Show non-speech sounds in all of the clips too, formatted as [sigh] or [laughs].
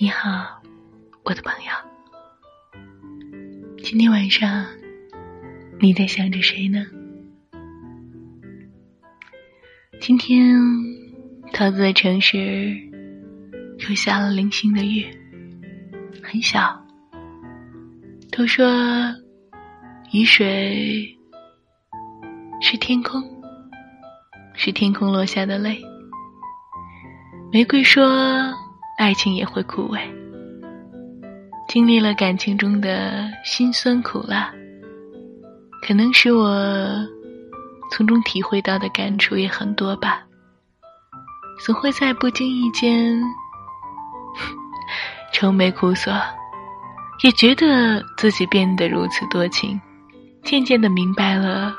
你好，我的朋友。今天晚上你在想着谁呢？今天桃子的城市又下了零星的雨，很小。都说雨水是天空，是天空落下的泪。玫瑰说。爱情也会枯萎，经历了感情中的辛酸苦辣，可能使我从中体会到的感触也很多吧。总会在不经意间 [laughs] 愁眉苦锁，也觉得自己变得如此多情，渐渐的明白了，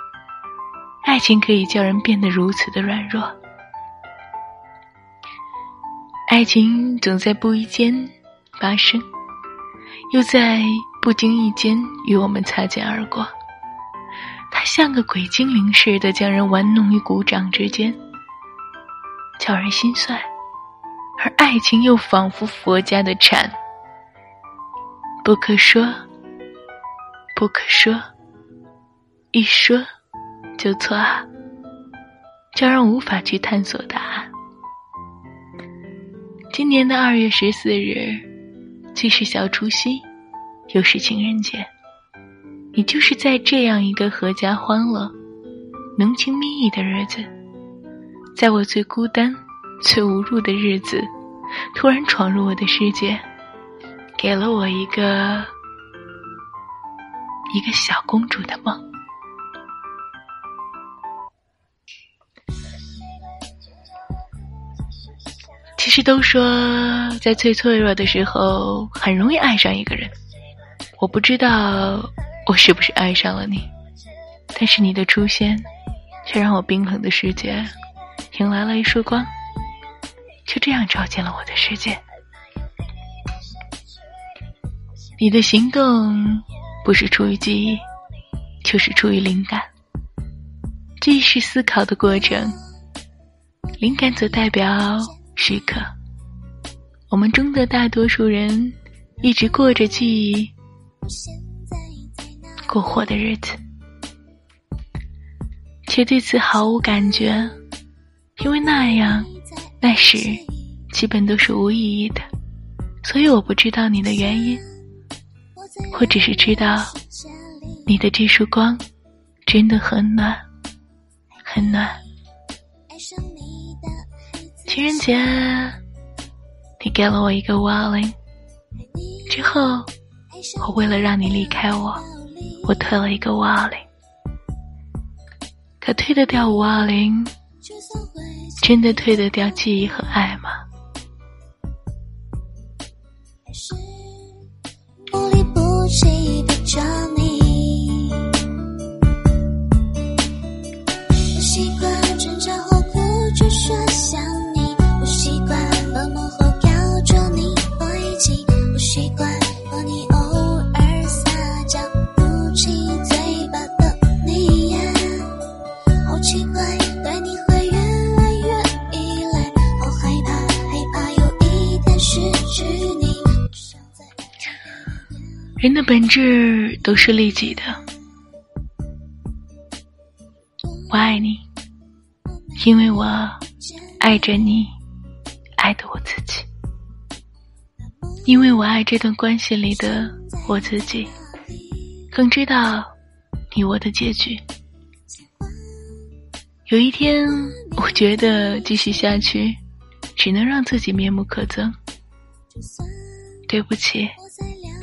爱情可以叫人变得如此的软弱。爱情总在不意间发生，又在不经意间与我们擦肩而过。它像个鬼精灵似的，将人玩弄于股掌之间，叫人心酸；而爱情又仿佛佛家的禅，不可说，不可说，一说就错，叫人无法去探索答案。今年的二月十四日，既是小除夕，又是情人节。你就是在这样一个阖家欢乐、浓情蜜意的日子，在我最孤单、最无助的日子，突然闯入我的世界，给了我一个一个小公主的梦。其实都说，在最脆弱的时候，很容易爱上一个人。我不知道我是不是爱上了你，但是你的出现，却让我冰冷的世界迎来了一束光，就这样照进了我的世界。你的行动不是出于记忆，就是出于灵感。记忆是思考的过程，灵感则代表。时刻，我们中的大多数人一直过着记忆过活的日子，却对此毫无感觉，因为那样那时基本都是无意义的。所以我不知道你的原因，我只是知道你的这束光真的很暖，很暖。情人节，你给了我一个五二零，之后，我为了让你离开我，我退了一个五二零。可退得掉五二零，真的退得掉记忆和爱吗？人的本质都是利己的。我爱你，因为我爱着你，爱的我自己。因为我爱这段关系里的我自己，更知道你我的结局。有一天，我觉得继续下去，只能让自己面目可憎。对不起。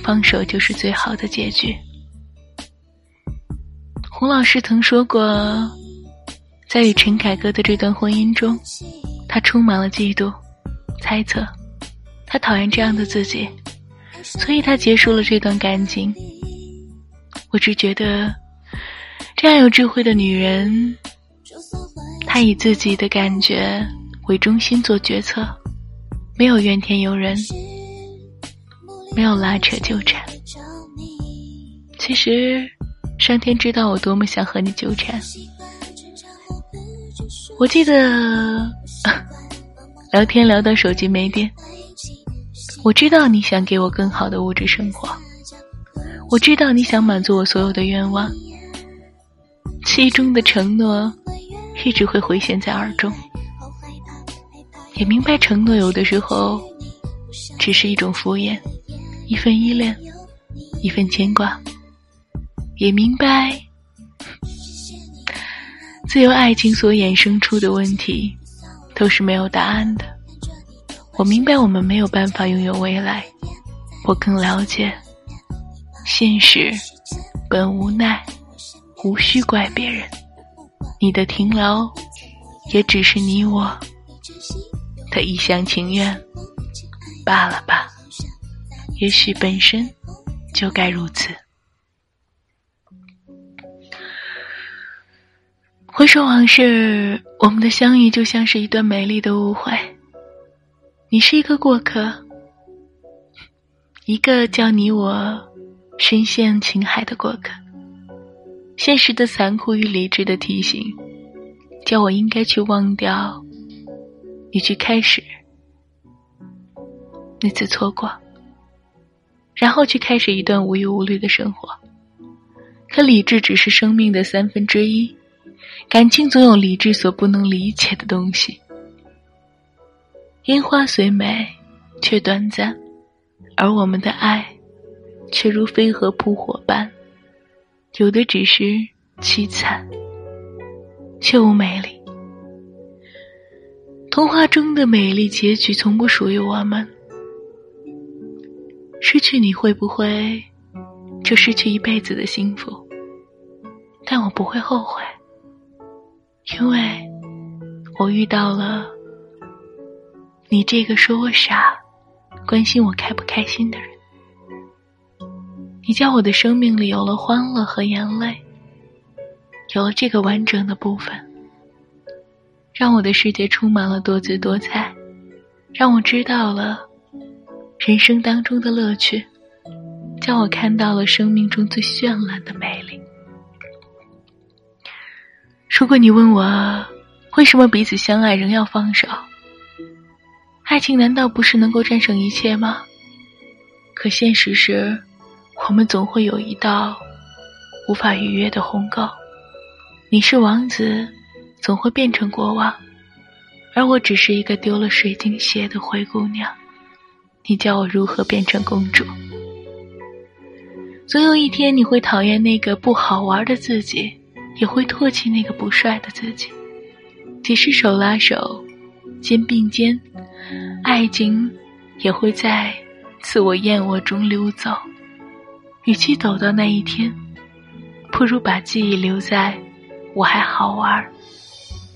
放手就是最好的结局。洪老师曾说过，在与陈凯歌的这段婚姻中，他充满了嫉妒、猜测，他讨厌这样的自己，所以他结束了这段感情。我只觉得，这样有智慧的女人，她以自己的感觉为中心做决策，没有怨天尤人。没有拉扯纠缠。其实，上天知道我多么想和你纠缠。我记得 [laughs] 聊天聊到手机没电，我知道你想给我更好的物质生活，我知道你想满足我所有的愿望。其中的承诺一直会回旋在耳中，也明白承诺有的时候只是一种敷衍，一份依恋，一份牵挂。也明白，自由爱情所衍生出的问题都是没有答案的。我明白我们没有办法拥有未来，我更了解现实本无奈。无需怪别人，你的停留也只是你我的一厢情愿罢了吧。也许本身就该如此。回首往事，我们的相遇就像是一段美丽的误会。你是一个过客，一个叫你我深陷情海的过客。现实的残酷与理智的提醒，叫我应该去忘掉你去开始那次错过，然后去开始一段无忧无虑的生活。可理智只是生命的三分之一，感情总有理智所不能理解的东西。樱花虽美，却短暂，而我们的爱，却如飞蛾扑火般。有的只是凄惨，却无美丽。童话中的美丽结局从不属于我们。失去你会不会就失去一辈子的幸福？但我不会后悔，因为我遇到了你这个说我傻、关心我开不开心的人。你叫我的生命里有了欢乐和眼泪，有了这个完整的部分，让我的世界充满了多姿多彩，让我知道了人生当中的乐趣，叫我看到了生命中最绚烂的美丽。如果你问我为什么彼此相爱仍要放手，爱情难道不是能够战胜一切吗？可现实是。我们总会有一道无法逾越的鸿沟。你是王子，总会变成国王，而我只是一个丢了水晶鞋的灰姑娘。你教我如何变成公主？总有一天，你会讨厌那个不好玩的自己，也会唾弃那个不帅的自己。即使手拉手，肩并肩，爱情也会在自我厌恶中溜走。与其走到那一天，不如把记忆留在我还好玩、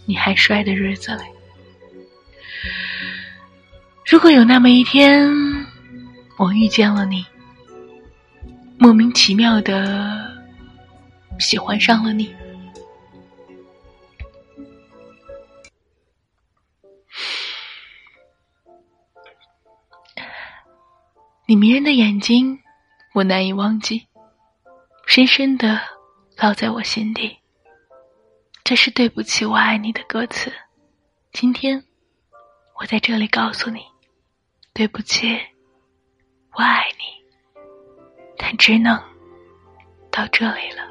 你还帅的日子里。如果有那么一天，我遇见了你，莫名其妙的喜欢上了你，你迷人的眼睛。我难以忘记，深深的烙在我心底。这是对不起，我爱你的歌词。今天，我在这里告诉你，对不起，我爱你，但只能到这里了。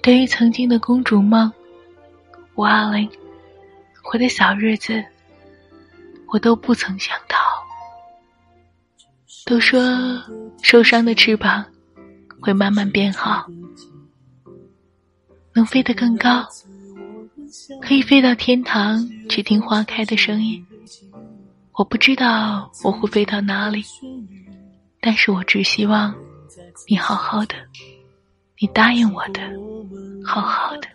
对于曾经的公主梦，五二零，我的小日子，我都不曾想到。都说受伤的翅膀会慢慢变好，能飞得更高，可以飞到天堂去听花开的声音。我不知道我会飞到哪里，但是我只希望你好好的，你答应我的，好好的。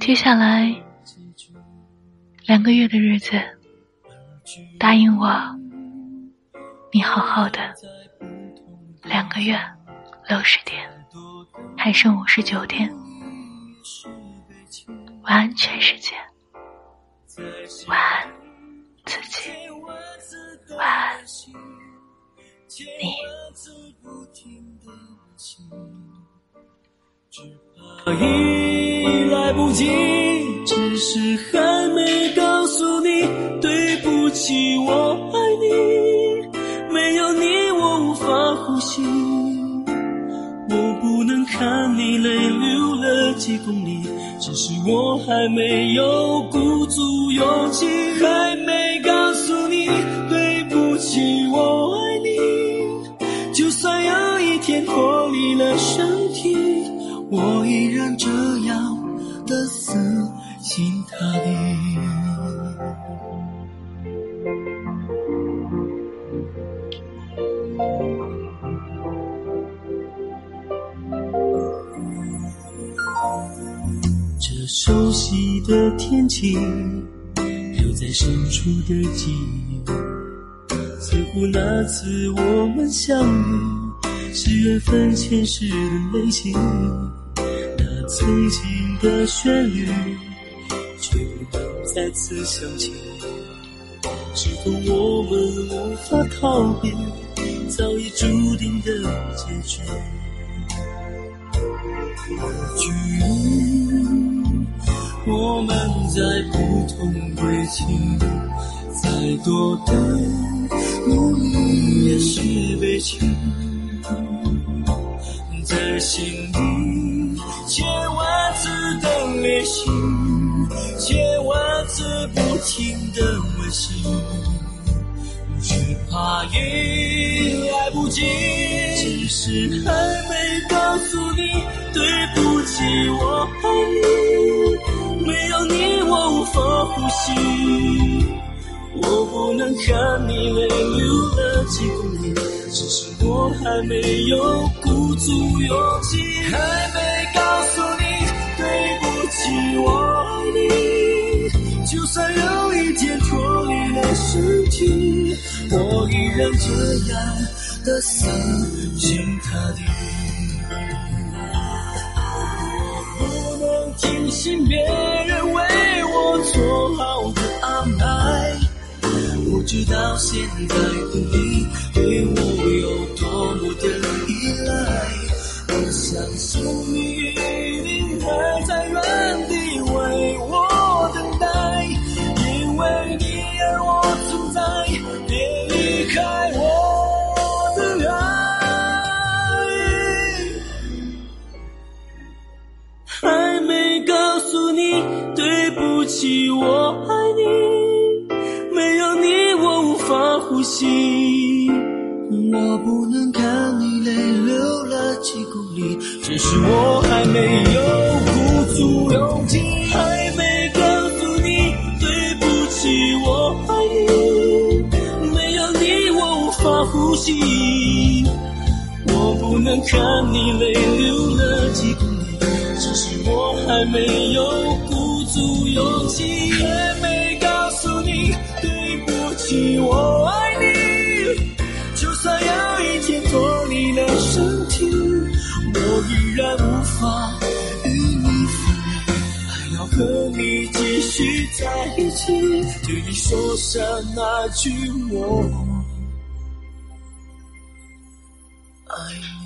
接下来两个月的日子，答应我。你好好的，两个月，六十天，还剩五十九天，晚安全世界，晚安千万次不停的温只怕已来不及只是还没告诉你对不起我爱你没有你我无法呼吸我不能看你泪流了几公里只是我还没有鼓足勇气还没告诉你对不起我。脱离了身体，我依然这样的死心塌地。这熟悉的天气，留在深处的记忆，似乎那次我们相遇是缘分前世的累积。那曾经的旋律，却不能再次响起。是否我们无法逃避早已注定的结局。距离，我们在不同轨迹，再多的努力也是悲情。心底千万次的练习，千万次不停的温习，却怕已来不及。只是还没告诉你，对不起，我爱你，没有你我无法呼吸。我不能看你泪流了几公里，只是我还没有鼓足勇气，还没告诉你对不起，我爱你。就算有一天脱离了身体，我依然这样的死心塌地。我不能听信别直到现在的你对我有多么的依赖，我相信你。我爱你，没有你我无法呼吸。我不能看你泪流了几公里，只是我还没有鼓足勇气，还没告诉你对不起，我爱你。就算有一天脱离了身体，我依然无法，和你继续在一起，对你说下那句我爱你。